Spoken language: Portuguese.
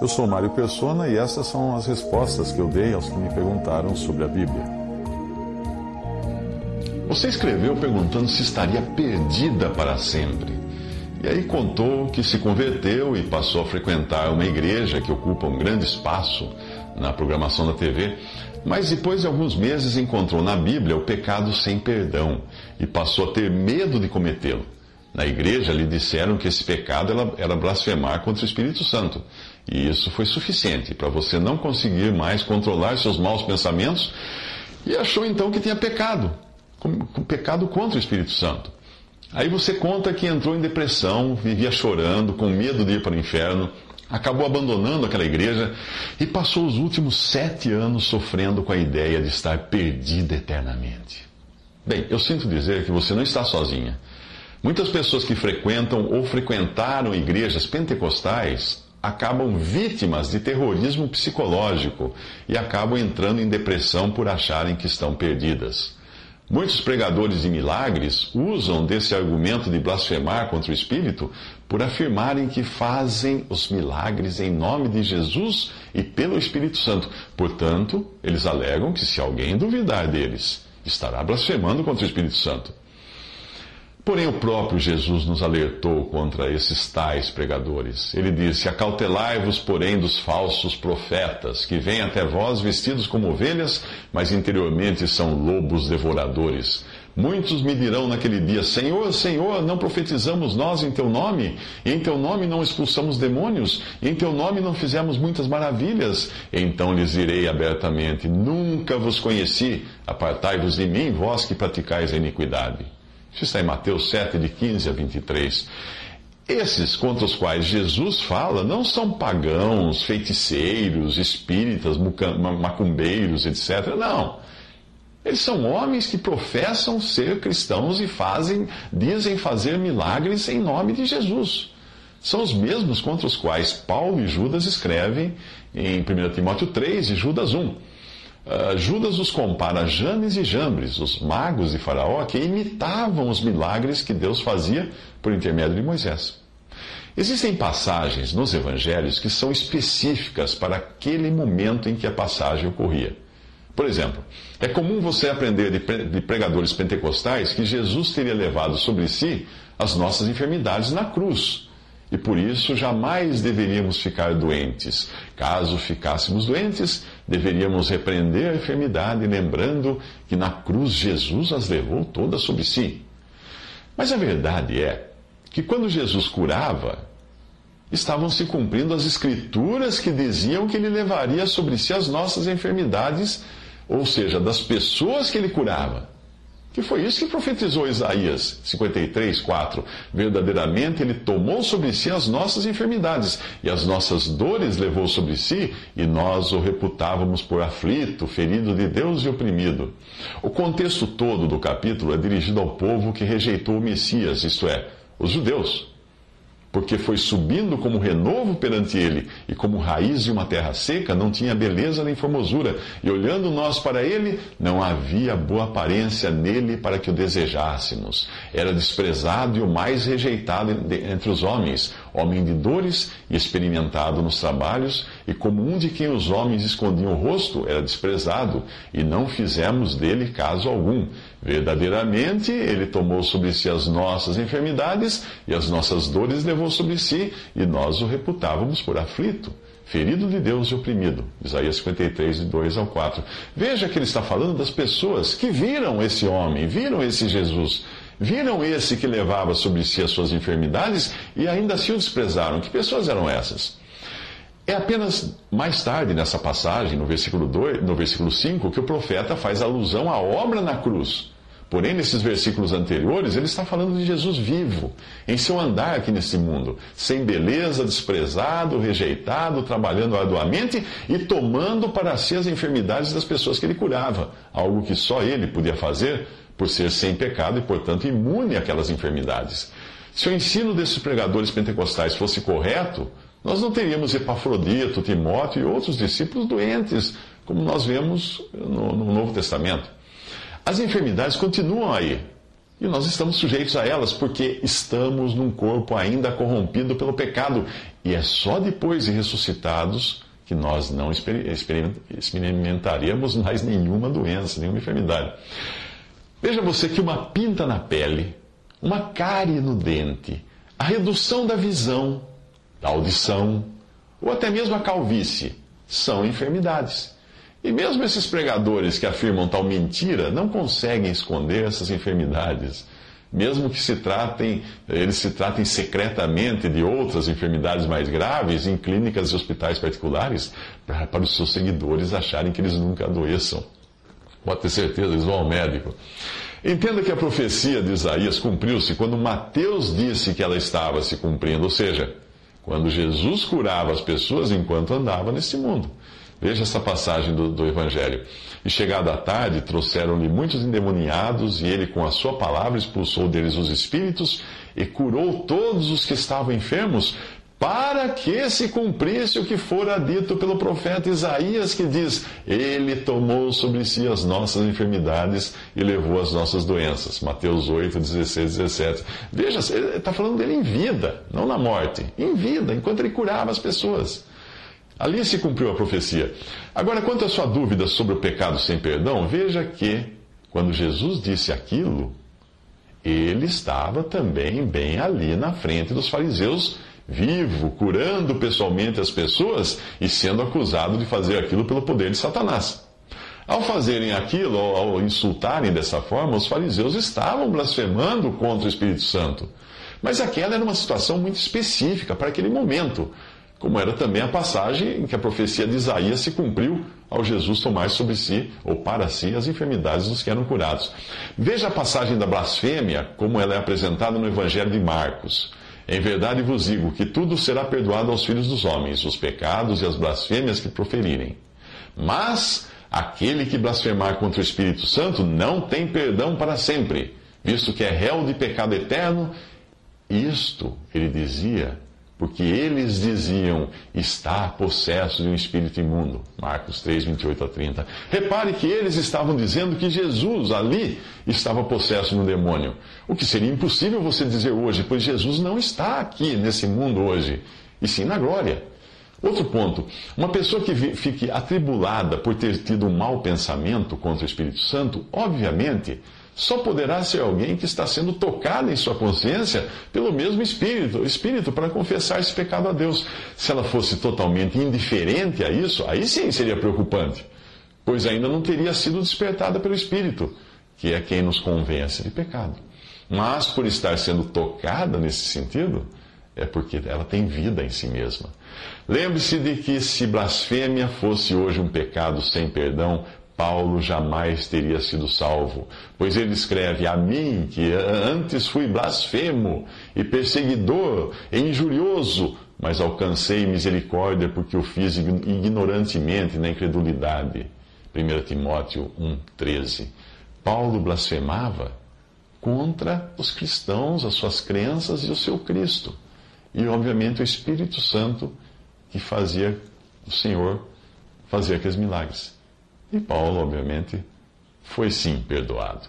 Eu sou Mário Persona e essas são as respostas que eu dei aos que me perguntaram sobre a Bíblia. Você escreveu perguntando se estaria perdida para sempre. E aí contou que se converteu e passou a frequentar uma igreja que ocupa um grande espaço na programação da TV, mas depois de alguns meses encontrou na Bíblia o pecado sem perdão e passou a ter medo de cometê-lo. Na igreja lhe disseram que esse pecado era blasfemar contra o Espírito Santo. E isso foi suficiente para você não conseguir mais controlar seus maus pensamentos e achou então que tinha pecado, pecado contra o Espírito Santo. Aí você conta que entrou em depressão, vivia chorando, com medo de ir para o inferno, acabou abandonando aquela igreja e passou os últimos sete anos sofrendo com a ideia de estar perdida eternamente. Bem, eu sinto dizer que você não está sozinha. Muitas pessoas que frequentam ou frequentaram igrejas pentecostais acabam vítimas de terrorismo psicológico e acabam entrando em depressão por acharem que estão perdidas. Muitos pregadores de milagres usam desse argumento de blasfemar contra o Espírito por afirmarem que fazem os milagres em nome de Jesus e pelo Espírito Santo. Portanto, eles alegam que se alguém duvidar deles, estará blasfemando contra o Espírito Santo. Porém, o próprio Jesus nos alertou contra esses tais pregadores. Ele disse: Acautelai-vos, porém, dos falsos profetas, que vêm até vós vestidos como ovelhas, mas interiormente são lobos devoradores. Muitos me dirão naquele dia: Senhor, Senhor, não profetizamos nós em teu nome? Em teu nome não expulsamos demônios? Em teu nome não fizemos muitas maravilhas? Então lhes direi abertamente: Nunca vos conheci. Apartai-vos de mim, vós que praticais a iniquidade. Isso está em Mateus 7, de 15 a 23. Esses contra os quais Jesus fala não são pagãos, feiticeiros, espíritas, macumbeiros, etc. Não. Eles são homens que professam ser cristãos e fazem, dizem fazer milagres em nome de Jesus. São os mesmos contra os quais Paulo e Judas escrevem em 1 Timóteo 3 e Judas 1. Uh, Judas os compara a Janes e Jambres, os magos de Faraó, que imitavam os milagres que Deus fazia por intermédio de Moisés. Existem passagens nos evangelhos que são específicas para aquele momento em que a passagem ocorria. Por exemplo, é comum você aprender de pregadores pentecostais que Jesus teria levado sobre si as nossas enfermidades na cruz e por isso jamais deveríamos ficar doentes. Caso ficássemos doentes, deveríamos repreender a enfermidade, lembrando que na cruz Jesus as levou todas sobre si. Mas a verdade é que quando Jesus curava, estavam se cumprindo as escrituras que diziam que ele levaria sobre si as nossas enfermidades, ou seja, das pessoas que ele curava. Que foi isso que profetizou Isaías 53, 4. Verdadeiramente ele tomou sobre si as nossas enfermidades e as nossas dores levou sobre si, e nós o reputávamos por aflito, ferido de Deus e oprimido. O contexto todo do capítulo é dirigido ao povo que rejeitou o Messias, isto é, os judeus porque foi subindo como renovo perante ele, e como raiz de uma terra seca, não tinha beleza nem formosura, e olhando nós para ele, não havia boa aparência nele para que o desejássemos. Era desprezado e o mais rejeitado entre os homens, homem de dores e experimentado nos trabalhos, e como um de quem os homens escondiam o rosto, era desprezado, e não fizemos dele caso algum. Verdadeiramente, ele tomou sobre si as nossas enfermidades e as nossas dores levou sobre si, e nós o reputávamos por aflito, ferido de Deus e oprimido. Isaías 53, de 2 ao 4. Veja que ele está falando das pessoas que viram esse homem, viram esse Jesus, viram esse que levava sobre si as suas enfermidades e ainda assim o desprezaram. Que pessoas eram essas? É apenas mais tarde nessa passagem, no versículo, 2, no versículo 5, que o profeta faz alusão à obra na cruz. Porém, nesses versículos anteriores, ele está falando de Jesus vivo, em seu andar aqui nesse mundo, sem beleza, desprezado, rejeitado, trabalhando arduamente e tomando para si as enfermidades das pessoas que ele curava, algo que só ele podia fazer por ser sem pecado e, portanto, imune àquelas enfermidades. Se o ensino desses pregadores pentecostais fosse correto, nós não teríamos Epafrodito, Timóteo e outros discípulos doentes, como nós vemos no, no Novo Testamento. As enfermidades continuam aí. E nós estamos sujeitos a elas porque estamos num corpo ainda corrompido pelo pecado. E é só depois de ressuscitados que nós não experimentaríamos mais nenhuma doença, nenhuma enfermidade. Veja você que uma pinta na pele, uma cárie no dente, a redução da visão, da audição, ou até mesmo a calvície, são enfermidades. E mesmo esses pregadores que afirmam tal mentira não conseguem esconder essas enfermidades. Mesmo que se tratem, eles se tratem secretamente de outras enfermidades mais graves em clínicas e hospitais particulares, para, os seus seguidores acharem que eles nunca adoeçam. Pode ter certeza, eles vão ao médico. Entenda que a profecia de Isaías cumpriu-se quando Mateus disse que ela estava se cumprindo, ou seja, quando Jesus curava as pessoas enquanto andava nesse mundo. Veja essa passagem do, do Evangelho. E chegada a tarde, trouxeram-lhe muitos endemoniados, e ele, com a sua palavra, expulsou deles os espíritos e curou todos os que estavam enfermos, para que se cumprisse o que fora dito pelo profeta Isaías, que diz: Ele tomou sobre si as nossas enfermidades e levou as nossas doenças. Mateus 8, 16, 17. Veja, ele está falando dele em vida, não na morte. Em vida, enquanto ele curava as pessoas. Ali se cumpriu a profecia. Agora, quanto à sua dúvida sobre o pecado sem perdão, veja que, quando Jesus disse aquilo, ele estava também bem ali na frente dos fariseus, vivo, curando pessoalmente as pessoas e sendo acusado de fazer aquilo pelo poder de Satanás. Ao fazerem aquilo, ao insultarem dessa forma, os fariseus estavam blasfemando contra o Espírito Santo. Mas aquela era uma situação muito específica para aquele momento como era também a passagem em que a profecia de Isaías se cumpriu ao Jesus tomar sobre si, ou para si, as enfermidades dos que eram curados. Veja a passagem da blasfêmia, como ela é apresentada no Evangelho de Marcos. Em verdade vos digo que tudo será perdoado aos filhos dos homens, os pecados e as blasfêmias que proferirem. Mas aquele que blasfemar contra o Espírito Santo não tem perdão para sempre, visto que é réu de pecado eterno. Isto, ele dizia, porque eles diziam, está possesso de um espírito imundo. Marcos 3, 28 a 30. Repare que eles estavam dizendo que Jesus ali estava possesso de um demônio. O que seria impossível você dizer hoje, pois Jesus não está aqui nesse mundo hoje, e sim na glória. Outro ponto: uma pessoa que fique atribulada por ter tido um mau pensamento contra o Espírito Santo, obviamente só poderá ser alguém que está sendo tocado em sua consciência pelo mesmo Espírito, Espírito para confessar esse pecado a Deus. Se ela fosse totalmente indiferente a isso, aí sim seria preocupante, pois ainda não teria sido despertada pelo Espírito, que é quem nos convence de pecado. Mas por estar sendo tocada nesse sentido, é porque ela tem vida em si mesma. Lembre-se de que se blasfêmia fosse hoje um pecado sem perdão, Paulo jamais teria sido salvo, pois ele escreve: A mim, que antes fui blasfemo e perseguidor e injurioso, mas alcancei misericórdia porque o fiz ignorantemente na incredulidade. 1 Timóteo 1,13. Paulo blasfemava contra os cristãos, as suas crenças e o seu Cristo. E, obviamente, o Espírito Santo que fazia o Senhor fazer aqueles milagres. E Paulo, obviamente, foi sim perdoado.